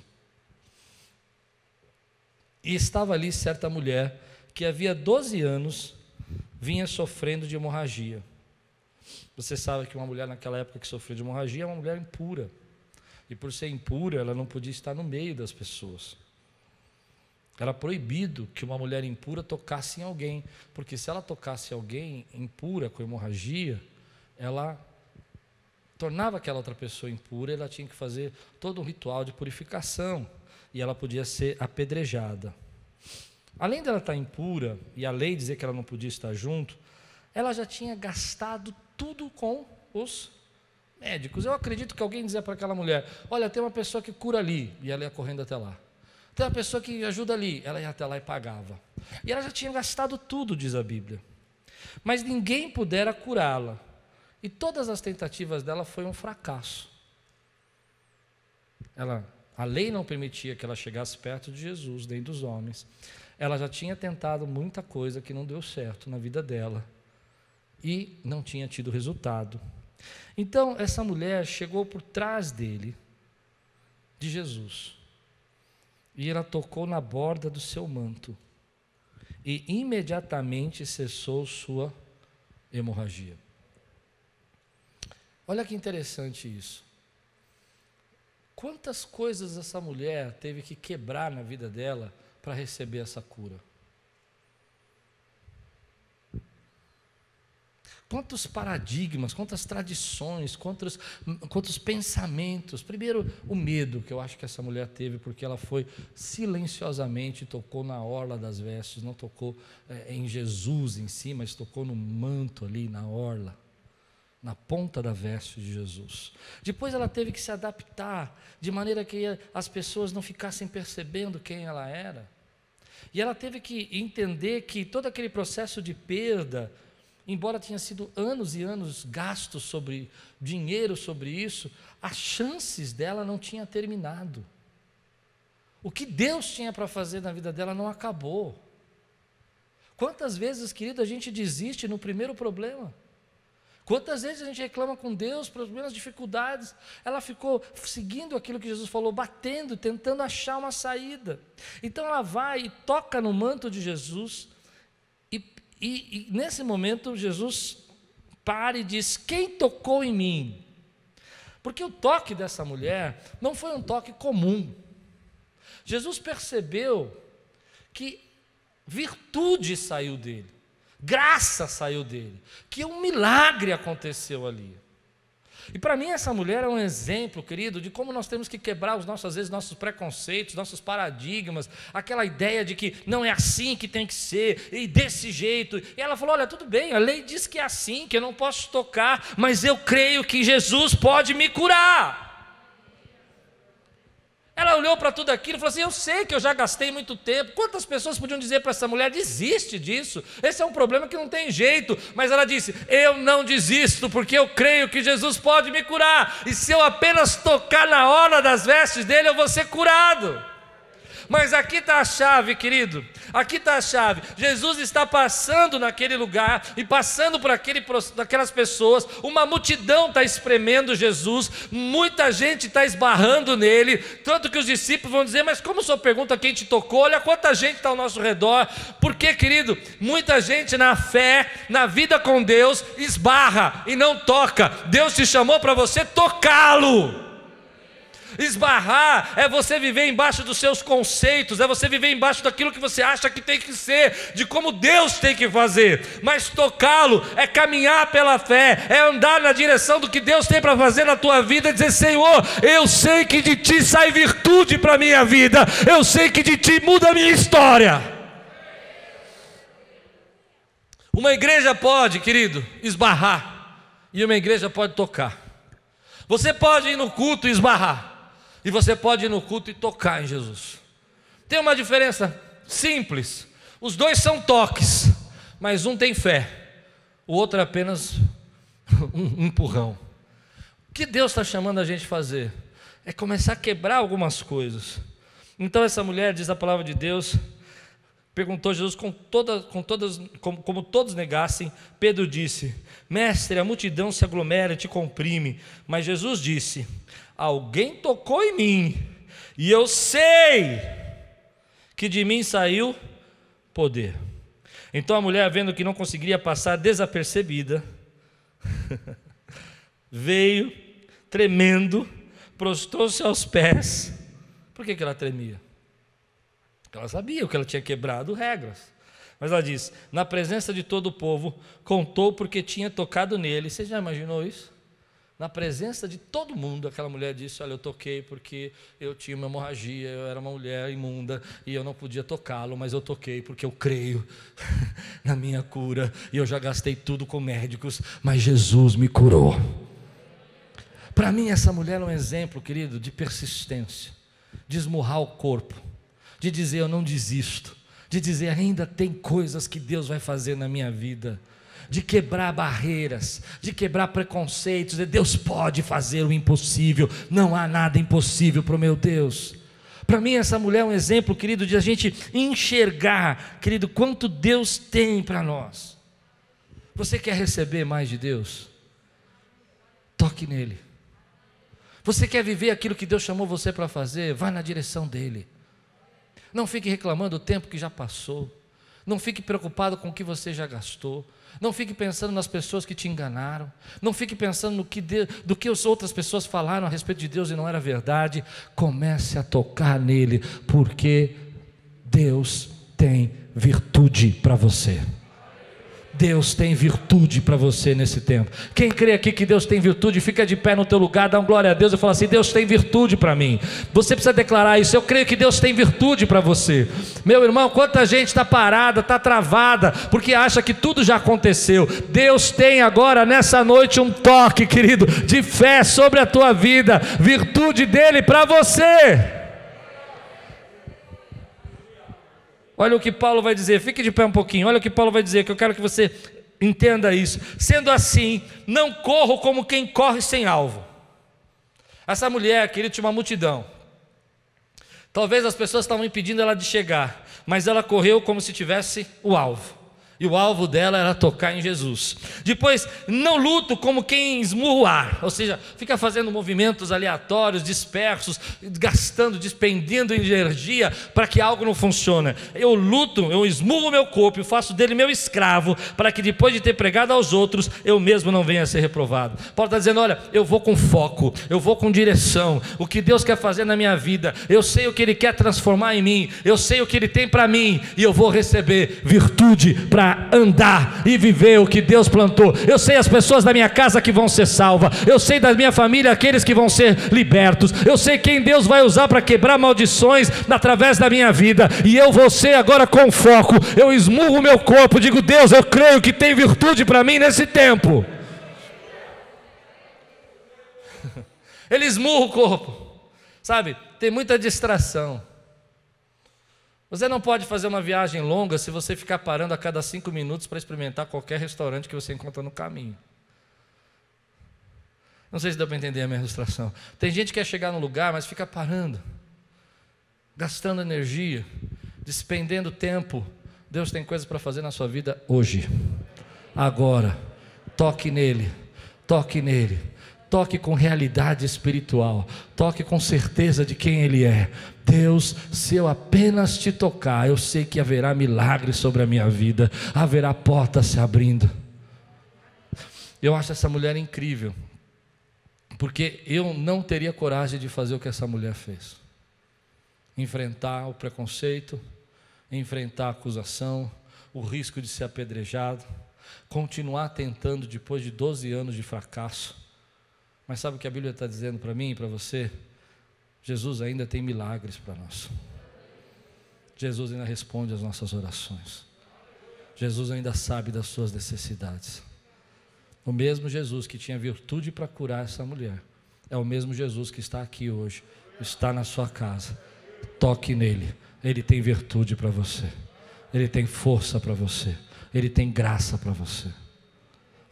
E estava ali certa mulher que havia 12 anos vinha sofrendo de hemorragia. Você sabe que uma mulher naquela época que sofreu de hemorragia é uma mulher impura. E por ser impura, ela não podia estar no meio das pessoas. Era proibido que uma mulher impura tocasse em alguém, porque se ela tocasse alguém impura com hemorragia, ela tornava aquela outra pessoa impura, ela tinha que fazer todo um ritual de purificação e ela podia ser apedrejada. Além dela estar impura e a lei dizer que ela não podia estar junto, ela já tinha gastado tudo com os médicos. Eu acredito que alguém dizia para aquela mulher: Olha, tem uma pessoa que cura ali, e ela ia correndo até lá. Tem uma pessoa que ajuda ali, ela ia até lá e pagava. E ela já tinha gastado tudo, diz a Bíblia. Mas ninguém pudera curá-la. E todas as tentativas dela foi um fracasso. Ela, a lei não permitia que ela chegasse perto de Jesus, nem dos homens. Ela já tinha tentado muita coisa que não deu certo na vida dela e não tinha tido resultado. Então, essa mulher chegou por trás dele, de Jesus, e ela tocou na borda do seu manto, e imediatamente cessou sua hemorragia. Olha que interessante isso. Quantas coisas essa mulher teve que quebrar na vida dela para receber essa cura. Quantos paradigmas, quantas tradições, quantos, quantos pensamentos. Primeiro, o medo que eu acho que essa mulher teve, porque ela foi silenciosamente, tocou na orla das vestes, não tocou é, em Jesus em si, mas tocou no manto ali, na orla na ponta da veste de Jesus. Depois ela teve que se adaptar, de maneira que as pessoas não ficassem percebendo quem ela era. E ela teve que entender que todo aquele processo de perda, embora tenha sido anos e anos gastos sobre dinheiro sobre isso, as chances dela não tinham terminado. O que Deus tinha para fazer na vida dela não acabou. Quantas vezes, querido, a gente desiste no primeiro problema? Quantas vezes a gente reclama com Deus pelas primeiras dificuldades? Ela ficou seguindo aquilo que Jesus falou, batendo, tentando achar uma saída. Então ela vai e toca no manto de Jesus, e, e, nesse momento Jesus para e diz: Quem tocou em mim? Porque o toque dessa mulher não foi um toque comum. Jesus percebeu que virtude saiu dele graça saiu dele, que um milagre aconteceu ali. E para mim essa mulher é um exemplo, querido, de como nós temos que quebrar os nossos, às vezes, nossos preconceitos, nossos paradigmas, aquela ideia de que não é assim que tem que ser, e desse jeito. E ela falou: olha, tudo bem, a lei diz que é assim, que eu não posso tocar, mas eu creio que Jesus pode me curar. Ela olhou para tudo aquilo e falou assim: Eu sei que eu já gastei muito tempo. Quantas pessoas podiam dizer para essa mulher: Desiste disso, esse é um problema que não tem jeito. Mas ela disse: Eu não desisto, porque eu creio que Jesus pode me curar. E se eu apenas tocar na hora das vestes dele, eu vou ser curado. Mas aqui está a chave, querido. Aqui está a chave. Jesus está passando naquele lugar e passando por aquele, aquelas pessoas. Uma multidão está espremendo Jesus. Muita gente está esbarrando nele. Tanto que os discípulos vão dizer: Mas como o senhor pergunta quem te tocou? Olha quanta gente está ao nosso redor. Porque, querido, muita gente na fé, na vida com Deus, esbarra e não toca. Deus te chamou para você tocá-lo. Esbarrar é você viver embaixo dos seus conceitos, é você viver embaixo daquilo que você acha que tem que ser, de como Deus tem que fazer. Mas tocá-lo é caminhar pela fé, é andar na direção do que Deus tem para fazer na tua vida e dizer: Senhor, eu sei que de ti sai virtude para a minha vida, eu sei que de ti muda a minha história. Uma igreja pode, querido, esbarrar, e uma igreja pode tocar. Você pode ir no culto e esbarrar. E você pode ir no culto e tocar em Jesus. Tem uma diferença simples. Os dois são toques, mas um tem fé, o outro é apenas *laughs* um empurrão. O que Deus está chamando a gente fazer? É começar a quebrar algumas coisas. Então essa mulher, diz a palavra de Deus, perguntou a Jesus com toda, com todas, como, como, todos negassem, Pedro disse: Mestre, a multidão se aglomera e te comprime. Mas Jesus disse: Alguém tocou em mim, e eu sei que de mim saiu poder. Então a mulher, vendo que não conseguiria passar desapercebida, *laughs* veio tremendo, prostrou-se aos pés. Por que, que ela tremia? Porque ela sabia que ela tinha quebrado regras. Mas ela diz: na presença de todo o povo, contou porque tinha tocado nele. Você já imaginou isso? Na presença de todo mundo, aquela mulher disse: Olha, eu toquei porque eu tinha uma hemorragia, eu era uma mulher imunda e eu não podia tocá-lo, mas eu toquei porque eu creio *laughs* na minha cura e eu já gastei tudo com médicos, mas Jesus me curou. Para mim, essa mulher é um exemplo, querido, de persistência, de esmurrar o corpo, de dizer: Eu não desisto, de dizer: Ainda tem coisas que Deus vai fazer na minha vida de quebrar barreiras, de quebrar preconceitos. Deus pode fazer o impossível, não há nada impossível para o meu Deus. Para mim, essa mulher é um exemplo, querido, de a gente enxergar, querido, quanto Deus tem para nós. Você quer receber mais de Deus? Toque nele. Você quer viver aquilo que Deus chamou você para fazer? Vá na direção dele. Não fique reclamando do tempo que já passou. Não fique preocupado com o que você já gastou. Não fique pensando nas pessoas que te enganaram. Não fique pensando no que de, do que as outras pessoas falaram a respeito de Deus e não era verdade. Comece a tocar nele, porque Deus tem virtude para você. Deus tem virtude para você nesse tempo. Quem crê aqui que Deus tem virtude, fica de pé no teu lugar, dá um glória a Deus e fala assim: Deus tem virtude para mim. Você precisa declarar isso. Eu creio que Deus tem virtude para você. Meu irmão, quanta gente está parada, está travada, porque acha que tudo já aconteceu. Deus tem agora nessa noite um toque, querido, de fé sobre a tua vida, virtude dele para você. Olha o que Paulo vai dizer, fique de pé um pouquinho. Olha o que Paulo vai dizer, que eu quero que você entenda isso. Sendo assim, não corro como quem corre sem alvo. Essa mulher, queria tinha uma multidão. Talvez as pessoas estavam impedindo ela de chegar, mas ela correu como se tivesse o alvo. E o alvo dela era tocar em Jesus. Depois, não luto como quem esmurra o ar, ou seja, fica fazendo movimentos aleatórios, dispersos, gastando, despendendo energia para que algo não funcione. Eu luto, eu esmurro o meu corpo, eu faço dele meu escravo, para que depois de ter pregado aos outros, eu mesmo não venha a ser reprovado. Paulo está dizendo: olha, eu vou com foco, eu vou com direção. O que Deus quer fazer na minha vida, eu sei o que Ele quer transformar em mim, eu sei o que Ele tem para mim, e eu vou receber virtude para para andar e viver o que Deus plantou. Eu sei as pessoas da minha casa que vão ser salvas. Eu sei da minha família aqueles que vão ser libertos. Eu sei quem Deus vai usar para quebrar maldições através da minha vida. E eu vou ser agora com foco. Eu esmurro o meu corpo, digo: Deus, eu creio que tem virtude para mim nesse tempo. *laughs* Ele esmurra o corpo. Sabe, tem muita distração. Você não pode fazer uma viagem longa se você ficar parando a cada cinco minutos para experimentar qualquer restaurante que você encontra no caminho. Não sei se deu para entender a minha ilustração. Tem gente que quer chegar no lugar, mas fica parando. gastando energia, despendendo tempo. Deus tem coisas para fazer na sua vida hoje, agora. Toque nele, toque nele, toque com realidade espiritual, toque com certeza de quem Ele é. Deus, se eu apenas te tocar, eu sei que haverá milagres sobre a minha vida, haverá portas se abrindo. Eu acho essa mulher incrível, porque eu não teria coragem de fazer o que essa mulher fez enfrentar o preconceito, enfrentar a acusação, o risco de ser apedrejado, continuar tentando depois de 12 anos de fracasso. Mas sabe o que a Bíblia está dizendo para mim e para você? Jesus ainda tem milagres para nós. Jesus ainda responde às nossas orações. Jesus ainda sabe das suas necessidades. O mesmo Jesus que tinha virtude para curar essa mulher, é o mesmo Jesus que está aqui hoje, está na sua casa Toque nele. Ele tem virtude para você. Ele tem força para você. Ele tem graça para você.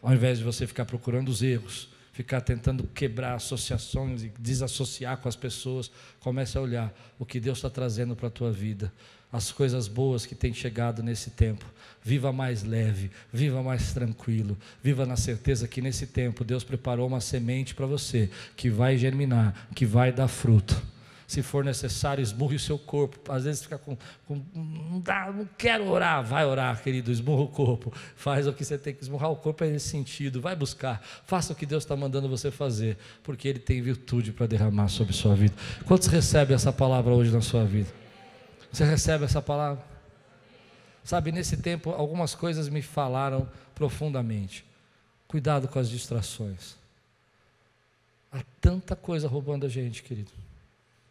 Ao invés de você ficar procurando os erros, ficar tentando quebrar associações e desassociar com as pessoas, comece a olhar o que Deus está trazendo para a tua vida, as coisas boas que têm chegado nesse tempo. Viva mais leve, viva mais tranquilo, viva na certeza que nesse tempo Deus preparou uma semente para você que vai germinar, que vai dar fruto se for necessário, esmurre o seu corpo. Às vezes fica com, com, não, dá, não quero orar, vai orar, querido, esmurra o corpo. Faz o que você tem que esmurrar o corpo é nesse sentido. Vai buscar, faça o que Deus está mandando você fazer, porque Ele tem virtude para derramar sobre sua vida. Quantos recebem essa palavra hoje na sua vida? Você recebe essa palavra? Sabe, nesse tempo, algumas coisas me falaram profundamente. Cuidado com as distrações. Há tanta coisa roubando a gente, querido.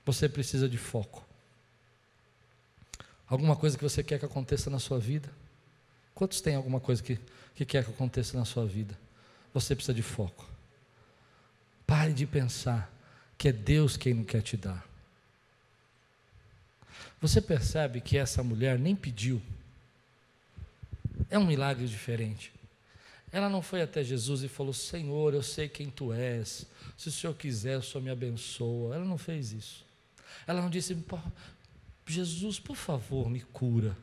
Você precisa de foco. Alguma coisa que você quer que aconteça na sua vida? Quantos têm alguma coisa que, que quer que aconteça na sua vida? Você precisa de foco. Pare de pensar que é Deus quem não quer te dar. Você percebe que essa mulher nem pediu. É um milagre diferente. Ela não foi até Jesus e falou: Senhor, eu sei quem tu és. Se o Senhor quiser, o Senhor me abençoa. Ela não fez isso. Ela não disse, Jesus, por favor, me cura.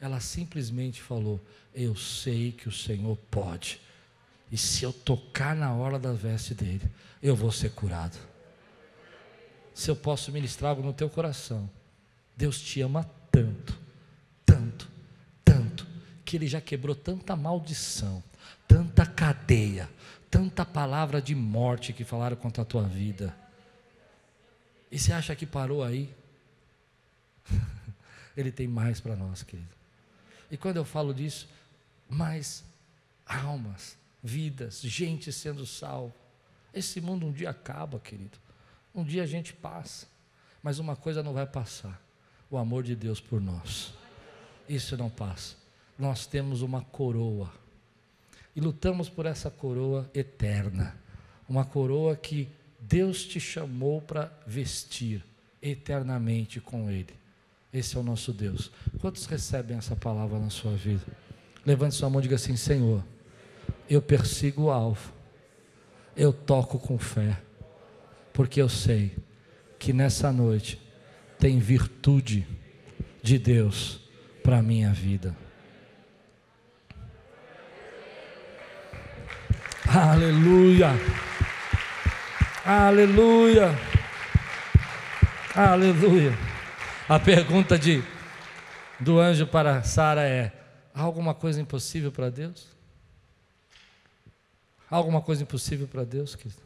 Ela simplesmente falou: Eu sei que o Senhor pode. E se eu tocar na hora da veste dele, eu vou ser curado. Se eu posso ministrar algo no teu coração, Deus te ama tanto, tanto, tanto, que Ele já quebrou tanta maldição, tanta cadeia, tanta palavra de morte que falaram contra a tua vida e você acha que parou aí? *laughs* Ele tem mais para nós, querido. E quando eu falo disso, mais almas, vidas, gente sendo salvo. Esse mundo um dia acaba, querido. Um dia a gente passa. Mas uma coisa não vai passar: o amor de Deus por nós. Isso não passa. Nós temos uma coroa. E lutamos por essa coroa eterna. Uma coroa que Deus te chamou para vestir eternamente com Ele. Esse é o nosso Deus. Quantos recebem essa palavra na sua vida? Levante sua mão e diga assim: Senhor, eu persigo o alvo, eu toco com fé, porque eu sei que nessa noite tem virtude de Deus para a minha vida. Aleluia. Aleluia. Aleluia. A pergunta de do anjo para Sara é: há alguma coisa impossível para Deus? Há alguma coisa impossível para Deus, querido?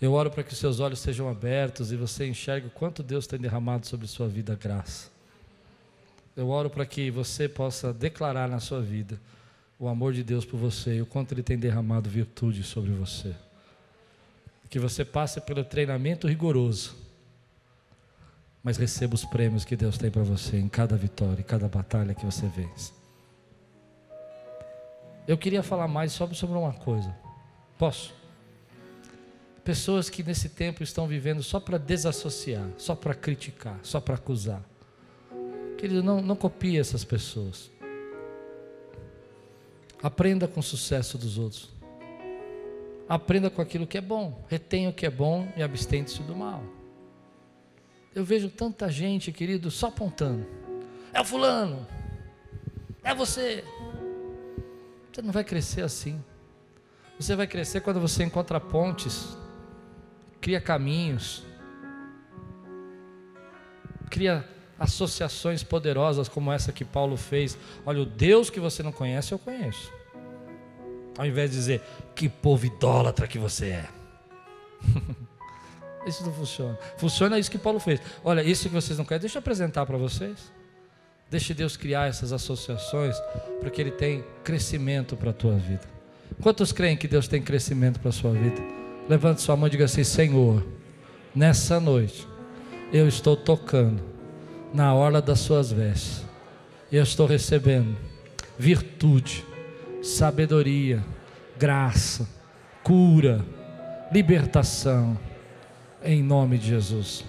Eu oro para que seus olhos sejam abertos e você enxergue o quanto Deus tem derramado sobre sua vida graça. Eu oro para que você possa declarar na sua vida o amor de Deus por você e o quanto Ele tem derramado virtude sobre você. Que você passe pelo treinamento rigoroso, mas receba os prêmios que Deus tem para você em cada vitória, em cada batalha que você vence. Eu queria falar mais sobre, sobre uma coisa. Posso? Pessoas que nesse tempo estão vivendo só para desassociar, só para criticar, só para acusar. Querido, não, não copie essas pessoas. Aprenda com o sucesso dos outros. Aprenda com aquilo que é bom. Retenha o que é bom e abstente-se do mal. Eu vejo tanta gente, querido, só apontando. É o fulano. É você. Você não vai crescer assim. Você vai crescer quando você encontra pontes, cria caminhos, cria associações poderosas como essa que Paulo fez. Olha, o Deus que você não conhece, eu conheço. Ao invés de dizer, que povo idólatra que você é. *laughs* isso não funciona. Funciona isso que Paulo fez. Olha, isso que vocês não querem, deixa eu apresentar para vocês. Deixe Deus criar essas associações, porque Ele tem crescimento para a tua vida. Quantos creem que Deus tem crescimento para a sua vida? Levante sua mão e diga assim: Senhor, nessa noite, eu estou tocando na orla das suas vestes, eu estou recebendo virtude, sabedoria, graça, cura, libertação, em nome de Jesus.